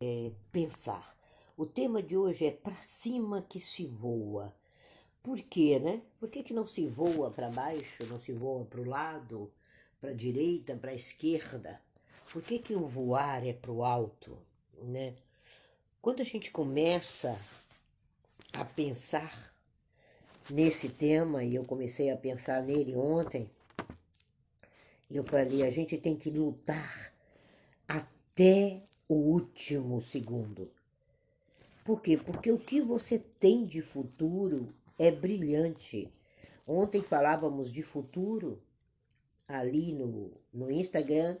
é, pensar. O tema de hoje é para cima que se voa. Por quê, né? Por que, que não se voa para baixo, não se voa para o lado, para a direita, para a esquerda? Por que, que o voar é para o alto, né? Quando a gente começa a pensar nesse tema, e eu comecei a pensar nele ontem, eu falei, a gente tem que lutar até o último segundo. Por quê? Porque o que você tem de futuro é brilhante. Ontem falávamos de futuro ali no, no Instagram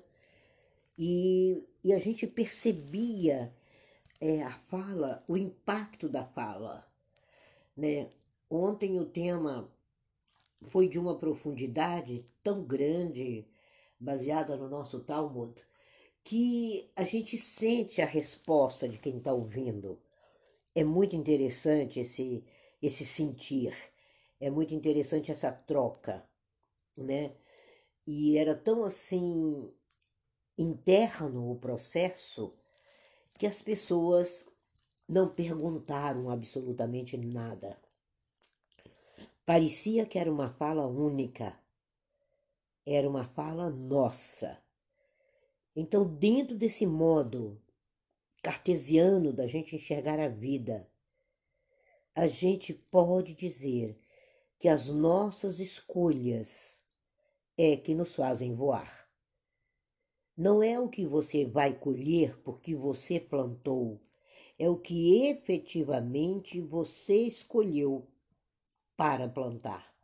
e, e a gente percebia é, a fala, o impacto da fala. Né? Ontem o tema foi de uma profundidade tão grande, baseada no nosso Talmud, que a gente sente a resposta de quem está ouvindo. É muito interessante esse, esse sentir, é muito interessante essa troca, né? E era tão assim interno o processo que as pessoas não perguntaram absolutamente nada. Parecia que era uma fala única, era uma fala nossa. Então, dentro desse modo cartesiano da gente enxergar a vida, a gente pode dizer que as nossas escolhas é que nos fazem voar. Não é o que você vai colher porque você plantou, é o que efetivamente você escolheu para plantar.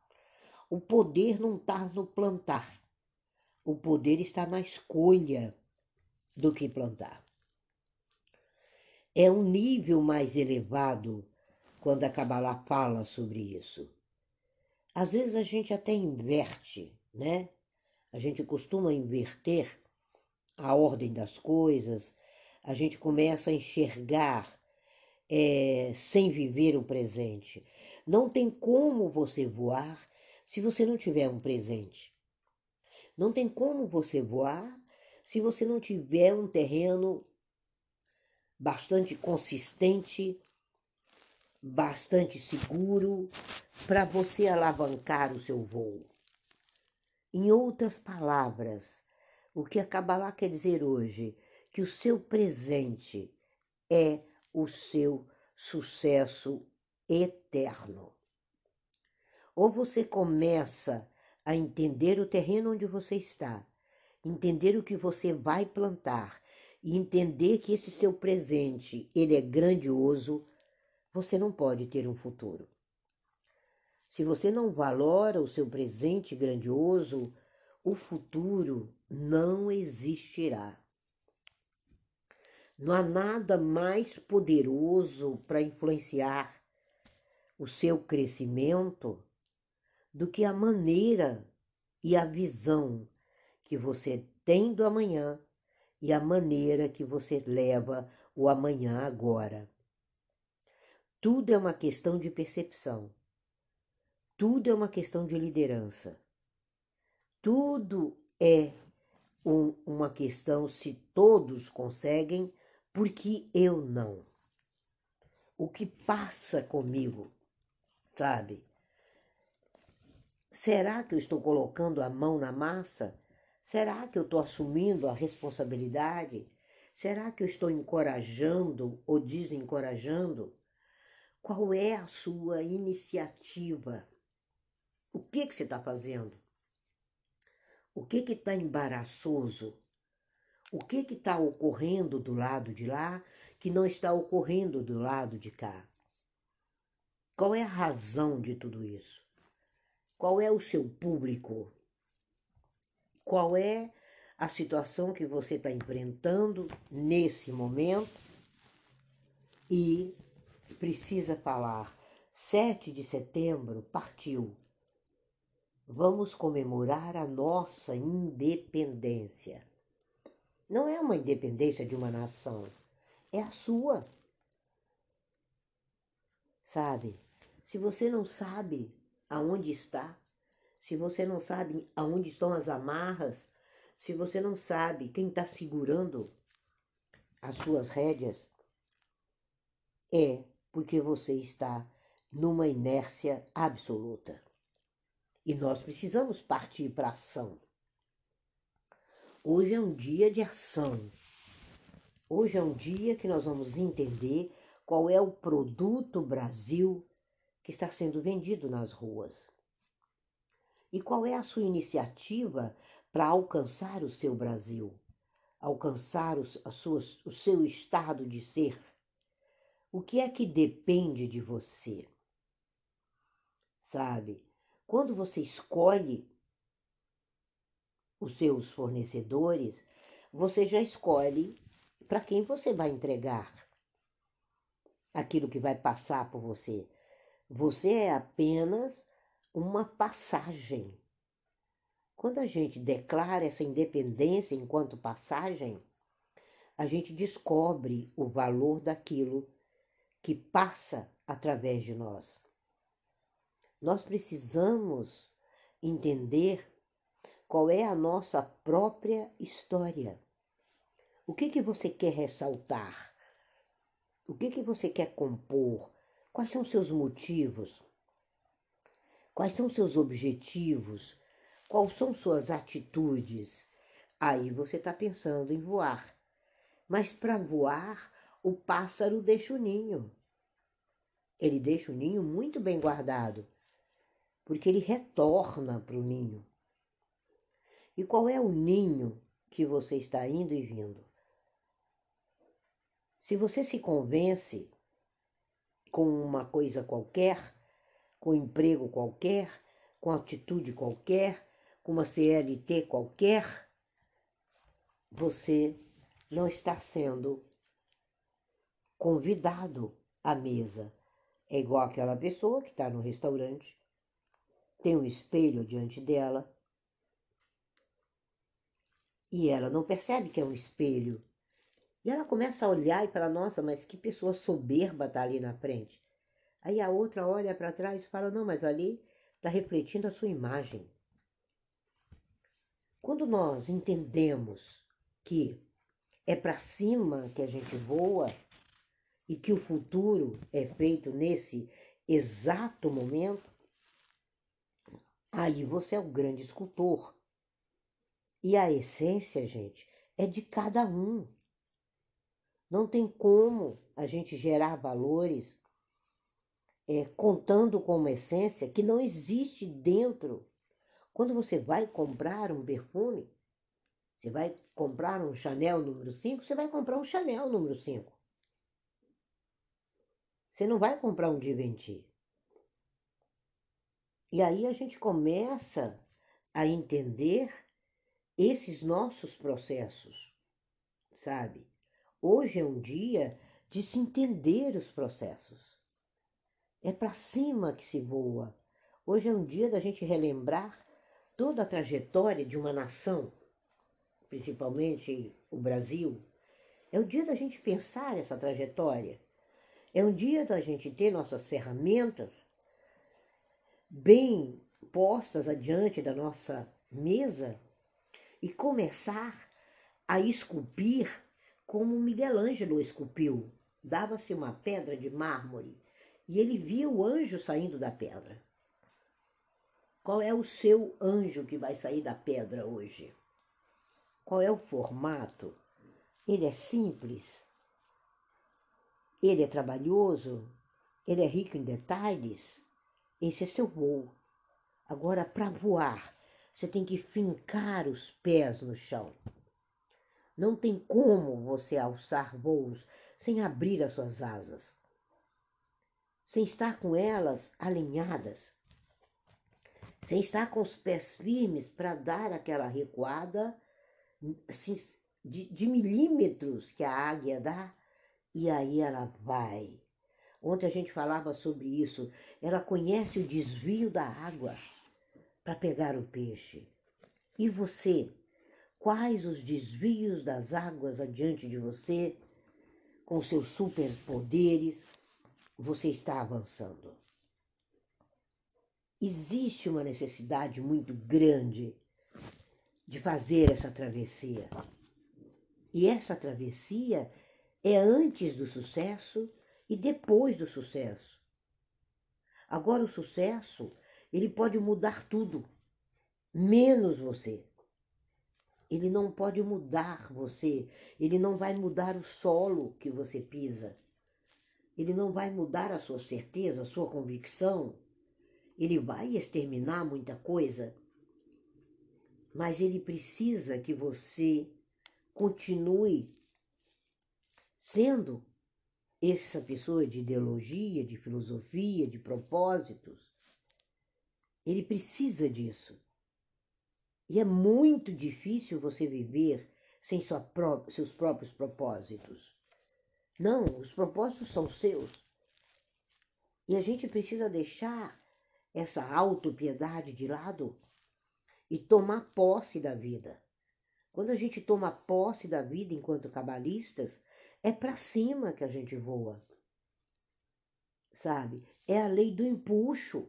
O poder não está no plantar. O poder está na escolha do que plantar. É um nível mais elevado quando a Kabbalah fala sobre isso. Às vezes a gente até inverte, né? A gente costuma inverter a ordem das coisas, a gente começa a enxergar é, sem viver o presente. Não tem como você voar se você não tiver um presente. Não tem como você voar se você não tiver um terreno bastante consistente, bastante seguro para você alavancar o seu voo. Em outras palavras, o que a Kabbalah quer dizer hoje? Que o seu presente é o seu sucesso eterno. Ou você começa a entender o terreno onde você está, entender o que você vai plantar e entender que esse seu presente, ele é grandioso, você não pode ter um futuro. Se você não valora o seu presente grandioso, o futuro não existirá. Não há nada mais poderoso para influenciar o seu crescimento do que a maneira e a visão que você tem do amanhã e a maneira que você leva o amanhã agora. Tudo é uma questão de percepção. Tudo é uma questão de liderança. Tudo é um, uma questão se todos conseguem, porque eu não. O que passa comigo sabe? Será que eu estou colocando a mão na massa? Será que eu estou assumindo a responsabilidade? Será que eu estou encorajando ou desencorajando? Qual é a sua iniciativa? O que, que você está fazendo? O que está embaraçoso? O que está ocorrendo do lado de lá que não está ocorrendo do lado de cá? Qual é a razão de tudo isso? Qual é o seu público? Qual é a situação que você está enfrentando nesse momento? E precisa falar: 7 de setembro partiu. Vamos comemorar a nossa independência. Não é uma independência de uma nação, é a sua sabe? Se você não sabe aonde está, se você não sabe aonde estão as amarras, se você não sabe quem está segurando as suas rédeas, é porque você está numa inércia absoluta. E nós precisamos partir para ação. Hoje é um dia de ação. Hoje é um dia que nós vamos entender qual é o produto Brasil que está sendo vendido nas ruas. E qual é a sua iniciativa para alcançar o seu Brasil, alcançar os, suas, o seu estado de ser? O que é que depende de você? Sabe? Quando você escolhe os seus fornecedores, você já escolhe para quem você vai entregar aquilo que vai passar por você. Você é apenas uma passagem. Quando a gente declara essa independência enquanto passagem, a gente descobre o valor daquilo que passa através de nós. Nós precisamos entender qual é a nossa própria história. O que, que você quer ressaltar? O que, que você quer compor? Quais são seus motivos? Quais são seus objetivos? Quais são suas atitudes? Aí você está pensando em voar. Mas para voar, o pássaro deixa o ninho. Ele deixa o ninho muito bem guardado, porque ele retorna para o ninho. E qual é o ninho que você está indo e vindo? Se você se convence com uma coisa qualquer, com emprego qualquer, com atitude qualquer, com uma CLT qualquer, você não está sendo convidado à mesa. É igual aquela pessoa que está no restaurante, tem um espelho diante dela, e ela não percebe que é um espelho. E ela começa a olhar e fala: Nossa, mas que pessoa soberba está ali na frente. Aí a outra olha para trás e fala: Não, mas ali está refletindo a sua imagem. Quando nós entendemos que é para cima que a gente voa e que o futuro é feito nesse exato momento, aí você é o grande escultor. E a essência, gente, é de cada um. Não tem como a gente gerar valores é, contando com uma essência que não existe dentro. Quando você vai comprar um perfume, você vai comprar um Chanel número 5, você vai comprar um Chanel número 5. Você não vai comprar um Givenchy. E aí a gente começa a entender esses nossos processos, sabe? Hoje é um dia de se entender os processos. É para cima que se voa. Hoje é um dia da gente relembrar toda a trajetória de uma nação, principalmente o Brasil. É o dia da gente pensar essa trajetória. É um dia da gente ter nossas ferramentas bem postas adiante da nossa mesa e começar a esculpir como Miguel Ângelo esculpiu. Dava-se uma pedra de mármore e ele via o anjo saindo da pedra. Qual é o seu anjo que vai sair da pedra hoje? Qual é o formato? Ele é simples? Ele é trabalhoso? Ele é rico em detalhes? Esse é seu voo. Agora, para voar, você tem que fincar os pés no chão. Não tem como você alçar voos sem abrir as suas asas, sem estar com elas alinhadas, sem estar com os pés firmes para dar aquela recuada assim, de, de milímetros que a águia dá, e aí ela vai. Ontem a gente falava sobre isso. Ela conhece o desvio da água para pegar o peixe. E você? Quais os desvios das águas adiante de você, com seus superpoderes, você está avançando? Existe uma necessidade muito grande de fazer essa travessia. E essa travessia é antes do sucesso e depois do sucesso. Agora, o sucesso, ele pode mudar tudo, menos você. Ele não pode mudar você, ele não vai mudar o solo que você pisa, ele não vai mudar a sua certeza, a sua convicção, ele vai exterminar muita coisa, mas ele precisa que você continue sendo essa pessoa de ideologia, de filosofia, de propósitos. Ele precisa disso. E é muito difícil você viver sem pró seus próprios propósitos. Não, os propósitos são seus. E a gente precisa deixar essa autopiedade de lado e tomar posse da vida. Quando a gente toma posse da vida enquanto cabalistas, é para cima que a gente voa. Sabe? É a lei do empuxo.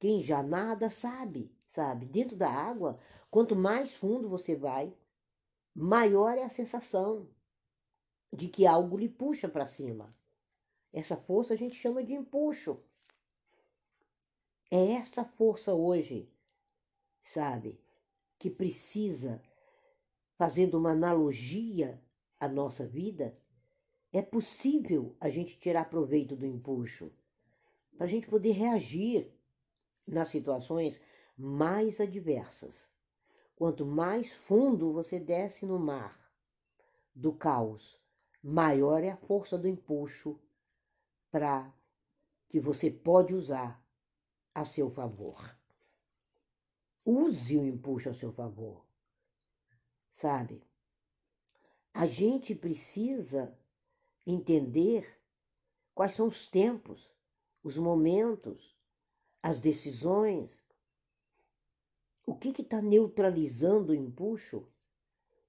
Quem já nada sabe, sabe? Dentro da água, quanto mais fundo você vai, maior é a sensação de que algo lhe puxa para cima. Essa força a gente chama de empuxo. É essa força hoje, sabe, que precisa, fazendo uma analogia à nossa vida, é possível a gente tirar proveito do empuxo, para a gente poder reagir nas situações mais adversas. Quanto mais fundo você desce no mar do caos, maior é a força do empuxo para que você pode usar a seu favor. Use o empuxo a seu favor. Sabe? A gente precisa entender quais são os tempos, os momentos, as decisões. O que está neutralizando o empuxo?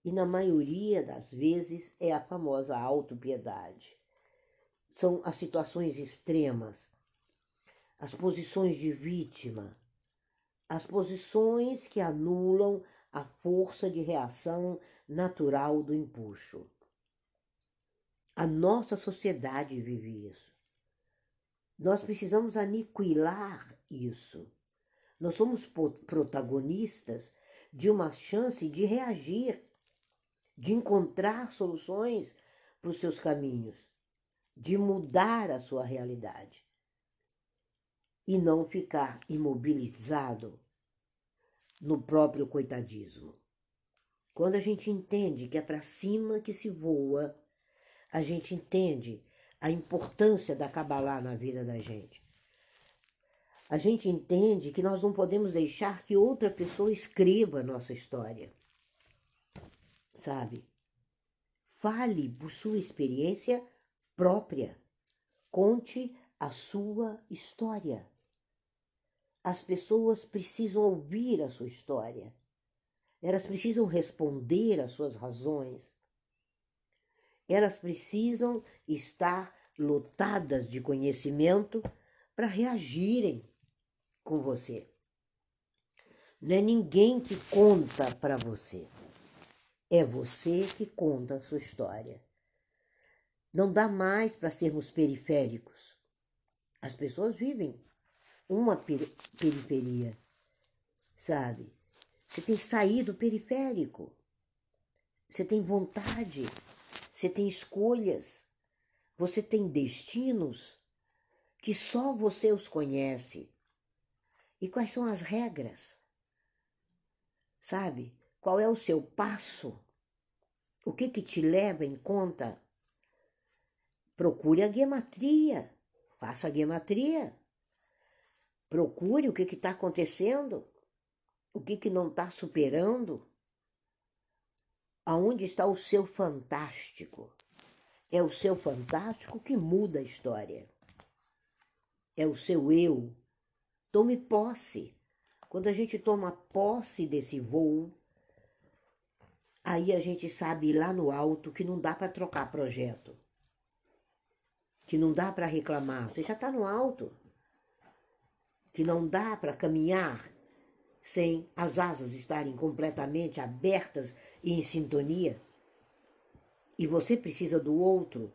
E na maioria das vezes é a famosa autopiedade. São as situações extremas as posições de vítima, as posições que anulam a força de reação natural do empuxo. A nossa sociedade vive isso. Nós precisamos aniquilar isso. Nós somos protagonistas de uma chance de reagir, de encontrar soluções para os seus caminhos, de mudar a sua realidade e não ficar imobilizado no próprio coitadismo. Quando a gente entende que é para cima que se voa, a gente entende a importância da Kabbalah na vida da gente. A gente entende que nós não podemos deixar que outra pessoa escreva a nossa história. Sabe? Fale por sua experiência própria. Conte a sua história. As pessoas precisam ouvir a sua história. Elas precisam responder às suas razões. Elas precisam estar lotadas de conhecimento para reagirem com você. Não é ninguém que conta para você. É você que conta a sua história. Não dá mais para sermos periféricos. As pessoas vivem uma periferia, sabe? Você tem que sair do periférico. Você tem vontade, você tem escolhas, você tem destinos que só você os conhece. E quais são as regras? Sabe? Qual é o seu passo? O que que te leva em conta? Procure a guematria. Faça a guematria. Procure o que está acontecendo, o que, que não está superando. Aonde está o seu fantástico? É o seu fantástico que muda a história. É o seu eu. Tome posse. Quando a gente toma posse desse voo, aí a gente sabe lá no alto que não dá para trocar projeto. Que não dá para reclamar. Você já está no alto que não dá para caminhar sem as asas estarem completamente abertas e em sintonia. e você precisa do outro,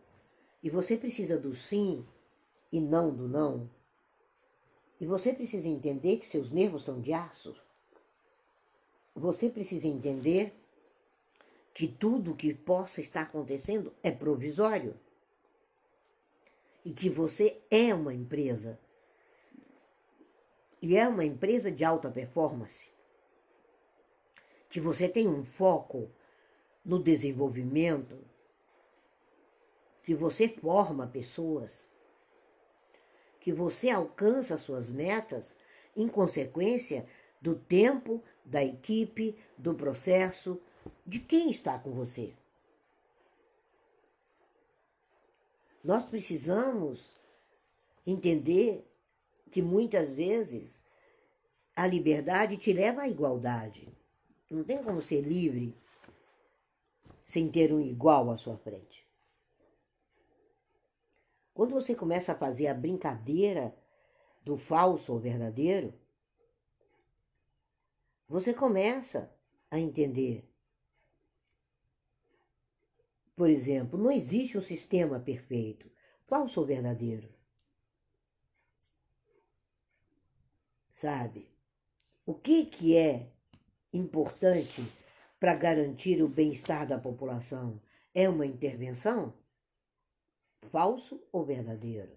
e você precisa do sim e não do não, e você precisa entender que seus nervos são de aço, você precisa entender que tudo que possa estar acontecendo é provisório e que você é uma empresa. E é uma empresa de alta performance. Que você tem um foco no desenvolvimento, que você forma pessoas, que você alcança suas metas em consequência do tempo, da equipe, do processo, de quem está com você. Nós precisamos entender que muitas vezes a liberdade te leva à igualdade. Não tem como ser livre sem ter um igual à sua frente. Quando você começa a fazer a brincadeira do falso ou verdadeiro, você começa a entender por exemplo, não existe um sistema perfeito. Falso ou verdadeiro? Sabe? O que, que é importante para garantir o bem-estar da população? É uma intervenção? Falso ou verdadeiro?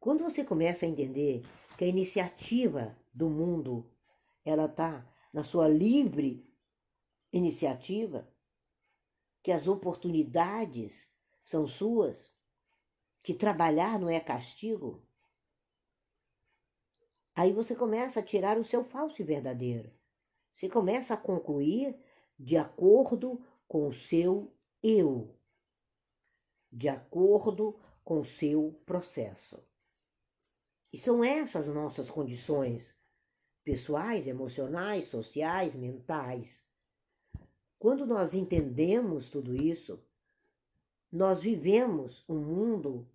Quando você começa a entender que a iniciativa do mundo ela está na sua livre iniciativa, que as oportunidades são suas, que trabalhar não é castigo, aí você começa a tirar o seu falso e verdadeiro. Você começa a concluir de acordo com o seu eu, de acordo com o seu processo. E são essas nossas condições pessoais, emocionais, sociais, mentais quando nós entendemos tudo isso, nós vivemos um mundo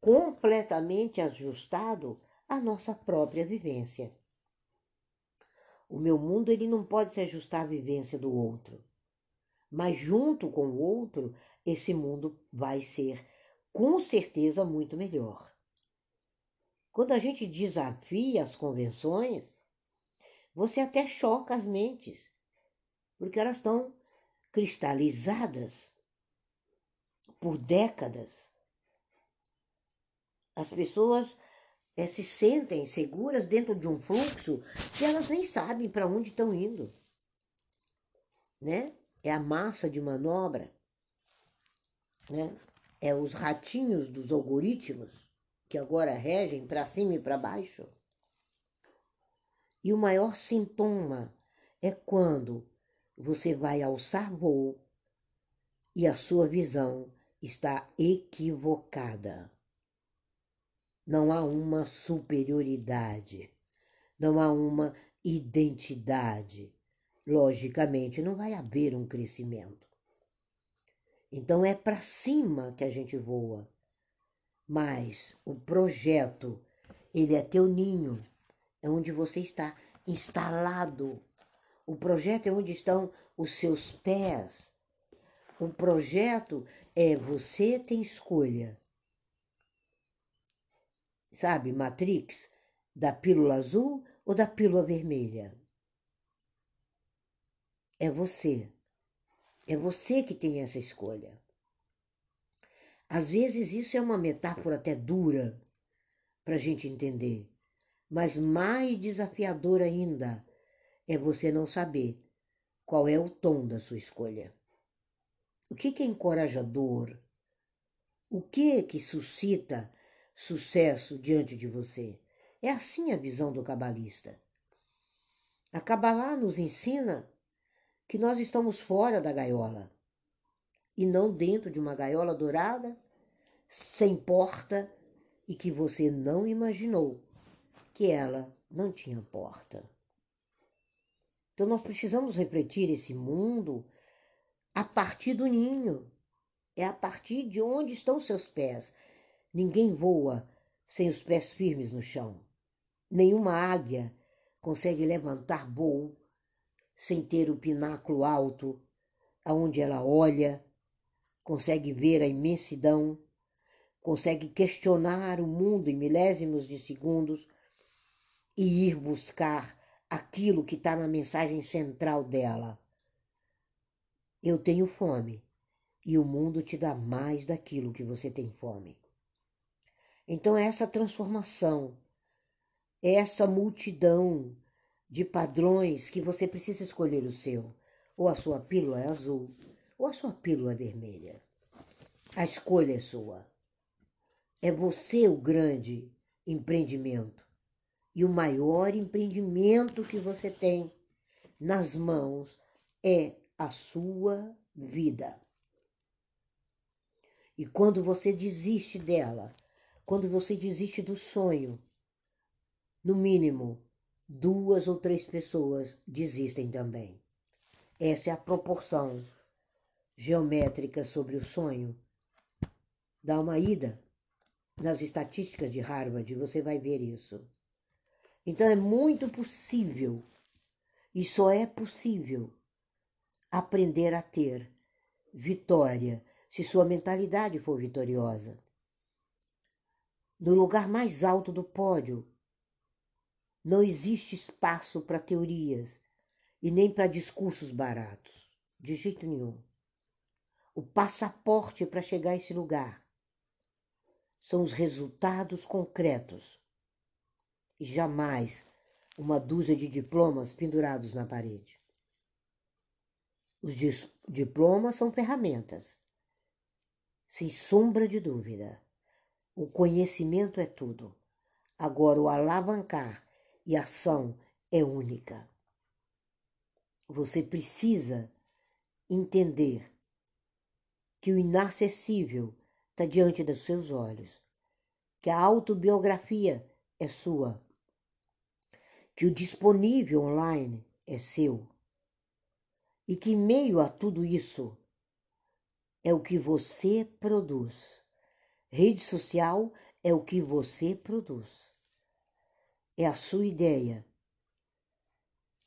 completamente ajustado à nossa própria vivência. O meu mundo ele não pode se ajustar à vivência do outro. Mas junto com o outro, esse mundo vai ser com certeza muito melhor. Quando a gente desafia as convenções, você até choca as mentes, porque elas estão cristalizadas por décadas. As pessoas é, se sentem seguras dentro de um fluxo que elas nem sabem para onde estão indo. Né? É a massa de manobra, né? é os ratinhos dos algoritmos que agora regem para cima e para baixo. E o maior sintoma é quando você vai alçar voo e a sua visão está equivocada. Não há uma superioridade, não há uma identidade. Logicamente, não vai haver um crescimento. Então é para cima que a gente voa. Mas o projeto, ele é teu ninho, é onde você está instalado o projeto é onde estão os seus pés. O projeto é você tem escolha. Sabe, Matrix, da pílula azul ou da pílula vermelha? É você. É você que tem essa escolha. Às vezes isso é uma metáfora até dura para a gente entender, mas mais desafiador ainda é você não saber qual é o tom da sua escolha. O que, é encorajador? O que é que suscita sucesso diante de você? É assim a visão do cabalista. A Kabbalah nos ensina que nós estamos fora da gaiola e não dentro de uma gaiola dourada, sem porta e que você não imaginou que ela não tinha porta. Então nós precisamos refletir esse mundo a partir do ninho. É a partir de onde estão seus pés. Ninguém voa sem os pés firmes no chão. Nenhuma águia consegue levantar voo sem ter o pináculo alto, aonde ela olha consegue ver a imensidão, consegue questionar o mundo em milésimos de segundos e ir buscar aquilo que está na mensagem central dela. Eu tenho fome e o mundo te dá mais daquilo que você tem fome. Então, essa transformação, essa multidão de padrões que você precisa escolher o seu. Ou a sua pílula é azul, ou a sua pílula é vermelha. A escolha é sua. É você o grande empreendimento. E o maior empreendimento que você tem nas mãos é a sua vida. E quando você desiste dela, quando você desiste do sonho, no mínimo, duas ou três pessoas desistem também. Essa é a proporção geométrica sobre o sonho. Dá uma ida nas estatísticas de Harvard, você vai ver isso. Então é muito possível, e só é possível, aprender a ter vitória se sua mentalidade for vitoriosa. No lugar mais alto do pódio, não existe espaço para teorias e nem para discursos baratos, de jeito nenhum. O passaporte para chegar a esse lugar são os resultados concretos e jamais uma dúzia de diplomas pendurados na parede. Os diplomas são ferramentas, sem sombra de dúvida. O conhecimento é tudo. Agora, o alavancar e ação é única. Você precisa entender que o inacessível está diante dos seus olhos, que a autobiografia é sua, que o disponível online é seu e que, em meio a tudo isso, é o que você produz. Rede social é o que você produz é a sua ideia.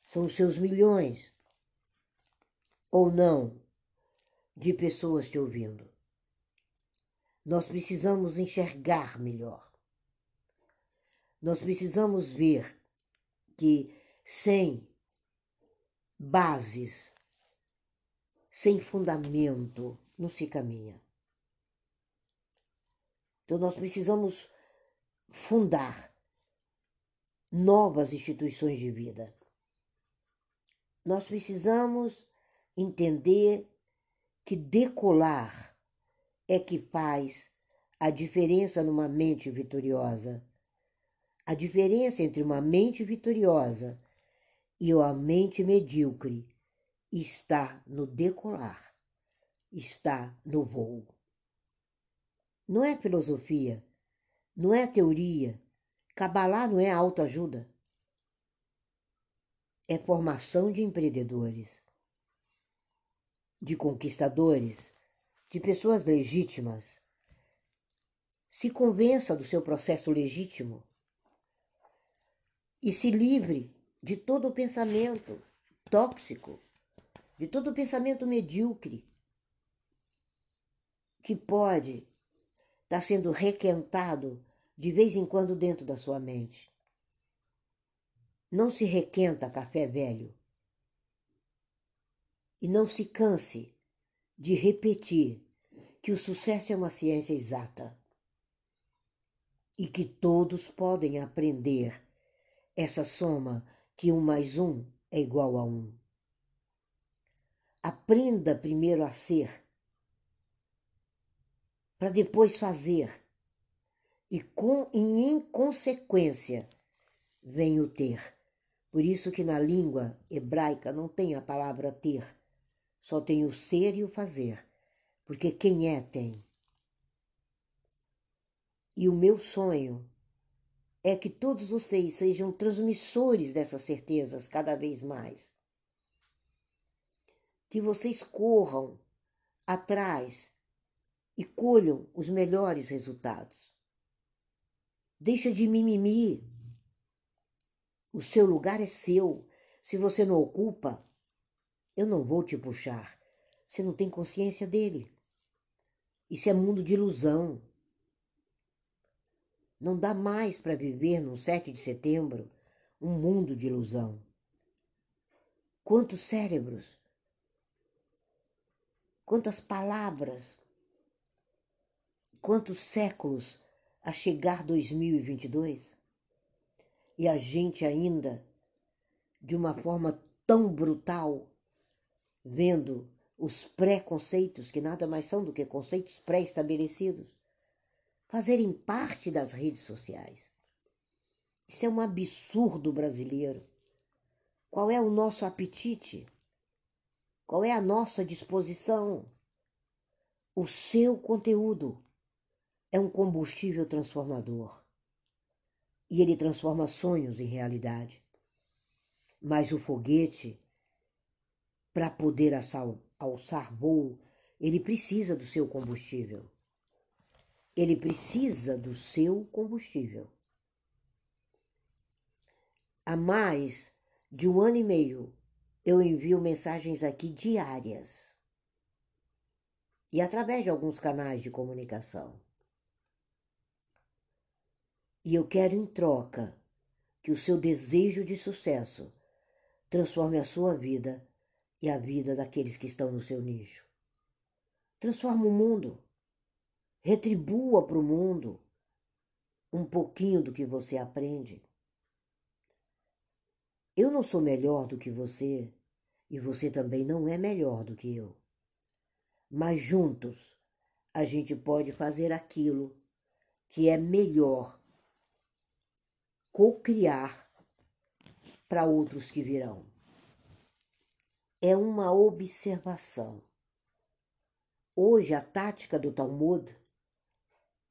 São os seus milhões ou não de pessoas te ouvindo. Nós precisamos enxergar melhor. Nós precisamos ver que sem bases, sem fundamento, não se caminha. Então nós precisamos fundar novas instituições de vida. Nós precisamos entender que decolar é que faz a diferença numa mente vitoriosa. A diferença entre uma mente vitoriosa e uma mente medíocre está no decolar, está no voo. Não é filosofia, não é teoria, Cabalá não é autoajuda. É formação de empreendedores, de conquistadores, de pessoas legítimas. Se convença do seu processo legítimo e se livre de todo o pensamento tóxico, de todo o pensamento medíocre que pode estar sendo requentado de vez em quando dentro da sua mente. Não se requenta café velho. E não se canse de repetir que o sucesso é uma ciência exata e que todos podem aprender essa soma que um mais um é igual a um. Aprenda primeiro a ser, para depois fazer e, com, e em consequência vem o ter. Por isso que na língua hebraica não tem a palavra ter, só tem o ser e o fazer, porque quem é tem. E o meu sonho é que todos vocês sejam transmissores dessas certezas cada vez mais. Que vocês corram atrás e colham os melhores resultados. Deixa de mimimi. O seu lugar é seu. Se você não ocupa, eu não vou te puxar. Você não tem consciência dele. Isso é mundo de ilusão. Não dá mais para viver no 7 de setembro um mundo de ilusão. Quantos cérebros, quantas palavras, quantos séculos a chegar 2022 e a gente ainda de uma forma tão brutal vendo os preconceitos, que nada mais são do que conceitos pré-estabelecidos, fazerem parte das redes sociais. Isso é um absurdo brasileiro. Qual é o nosso apetite? Qual é a nossa disposição? O seu conteúdo é um combustível transformador. E ele transforma sonhos em realidade. Mas o foguete, para poder alçar voo, ele precisa do seu combustível. Ele precisa do seu combustível. Há mais de um ano e meio eu envio mensagens aqui diárias e através de alguns canais de comunicação. E eu quero em troca que o seu desejo de sucesso transforme a sua vida e a vida daqueles que estão no seu nicho. Transforma o mundo. Retribua para o mundo um pouquinho do que você aprende. Eu não sou melhor do que você e você também não é melhor do que eu. Mas juntos a gente pode fazer aquilo que é melhor co-criar para outros que virão. É uma observação. Hoje a tática do Talmud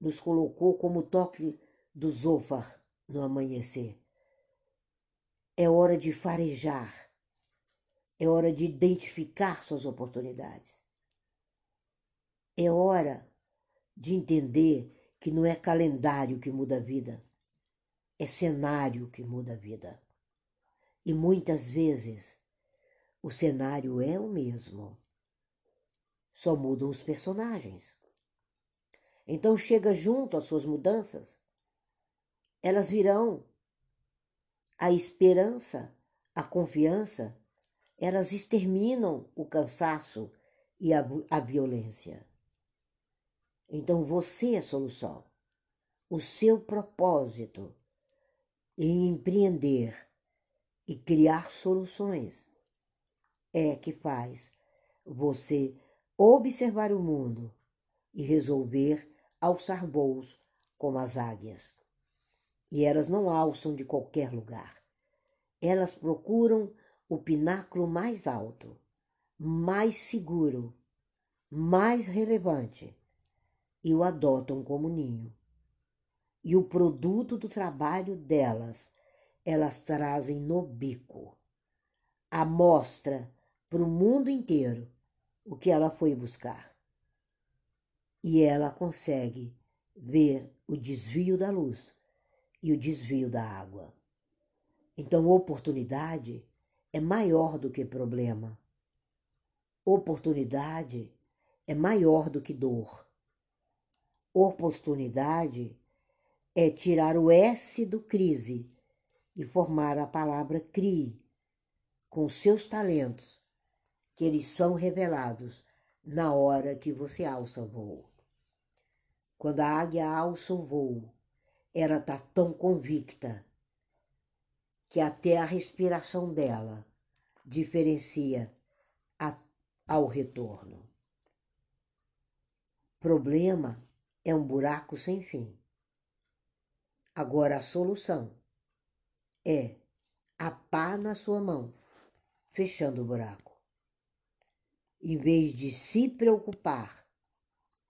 nos colocou como toque do Zofar no amanhecer. É hora de farejar. É hora de identificar suas oportunidades. É hora de entender que não é calendário que muda a vida, é cenário que muda a vida. E muitas vezes o cenário é o mesmo, só mudam os personagens. Então chega junto às suas mudanças, elas virão a esperança, a confiança, elas exterminam o cansaço e a, a violência. Então você é a solução. O seu propósito em empreender e criar soluções é que faz você observar o mundo e resolver alçar voos como as águias. E elas não alçam de qualquer lugar. Elas procuram o pináculo mais alto, mais seguro, mais relevante e o adotam como ninho. E o produto do trabalho delas, elas trazem no bico. A mostra para o mundo inteiro o que ela foi buscar. E ela consegue ver o desvio da luz e o desvio da água. Então, oportunidade é maior do que problema. Oportunidade é maior do que dor. Oportunidade é tirar o S do crise e formar a palavra CRI com seus talentos, que eles são revelados na hora que você alça o voo. Quando a águia alça o voo, ela está tão convicta que até a respiração dela diferencia a, ao retorno. Problema é um buraco sem fim. Agora a solução é a pá na sua mão, fechando o buraco. Em vez de se preocupar,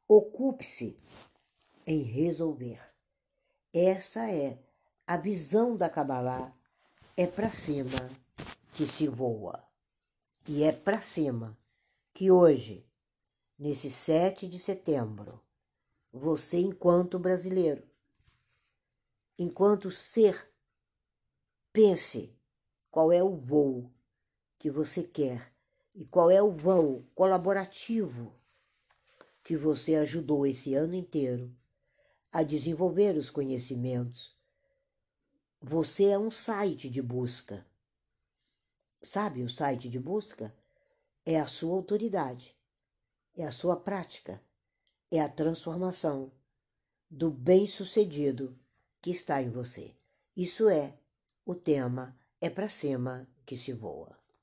ocupe-se em resolver. Essa é a visão da Kabbalah. É para cima que se voa. E é para cima que hoje, nesse 7 de setembro, você, enquanto brasileiro, enquanto ser, pense qual é o voo que você quer e qual é o voo colaborativo que você ajudou esse ano inteiro a desenvolver os conhecimentos. Você é um site de busca. Sabe o site de busca? É a sua autoridade, é a sua prática, é a transformação do bem-sucedido que está em você. Isso é o tema É para cima que se voa.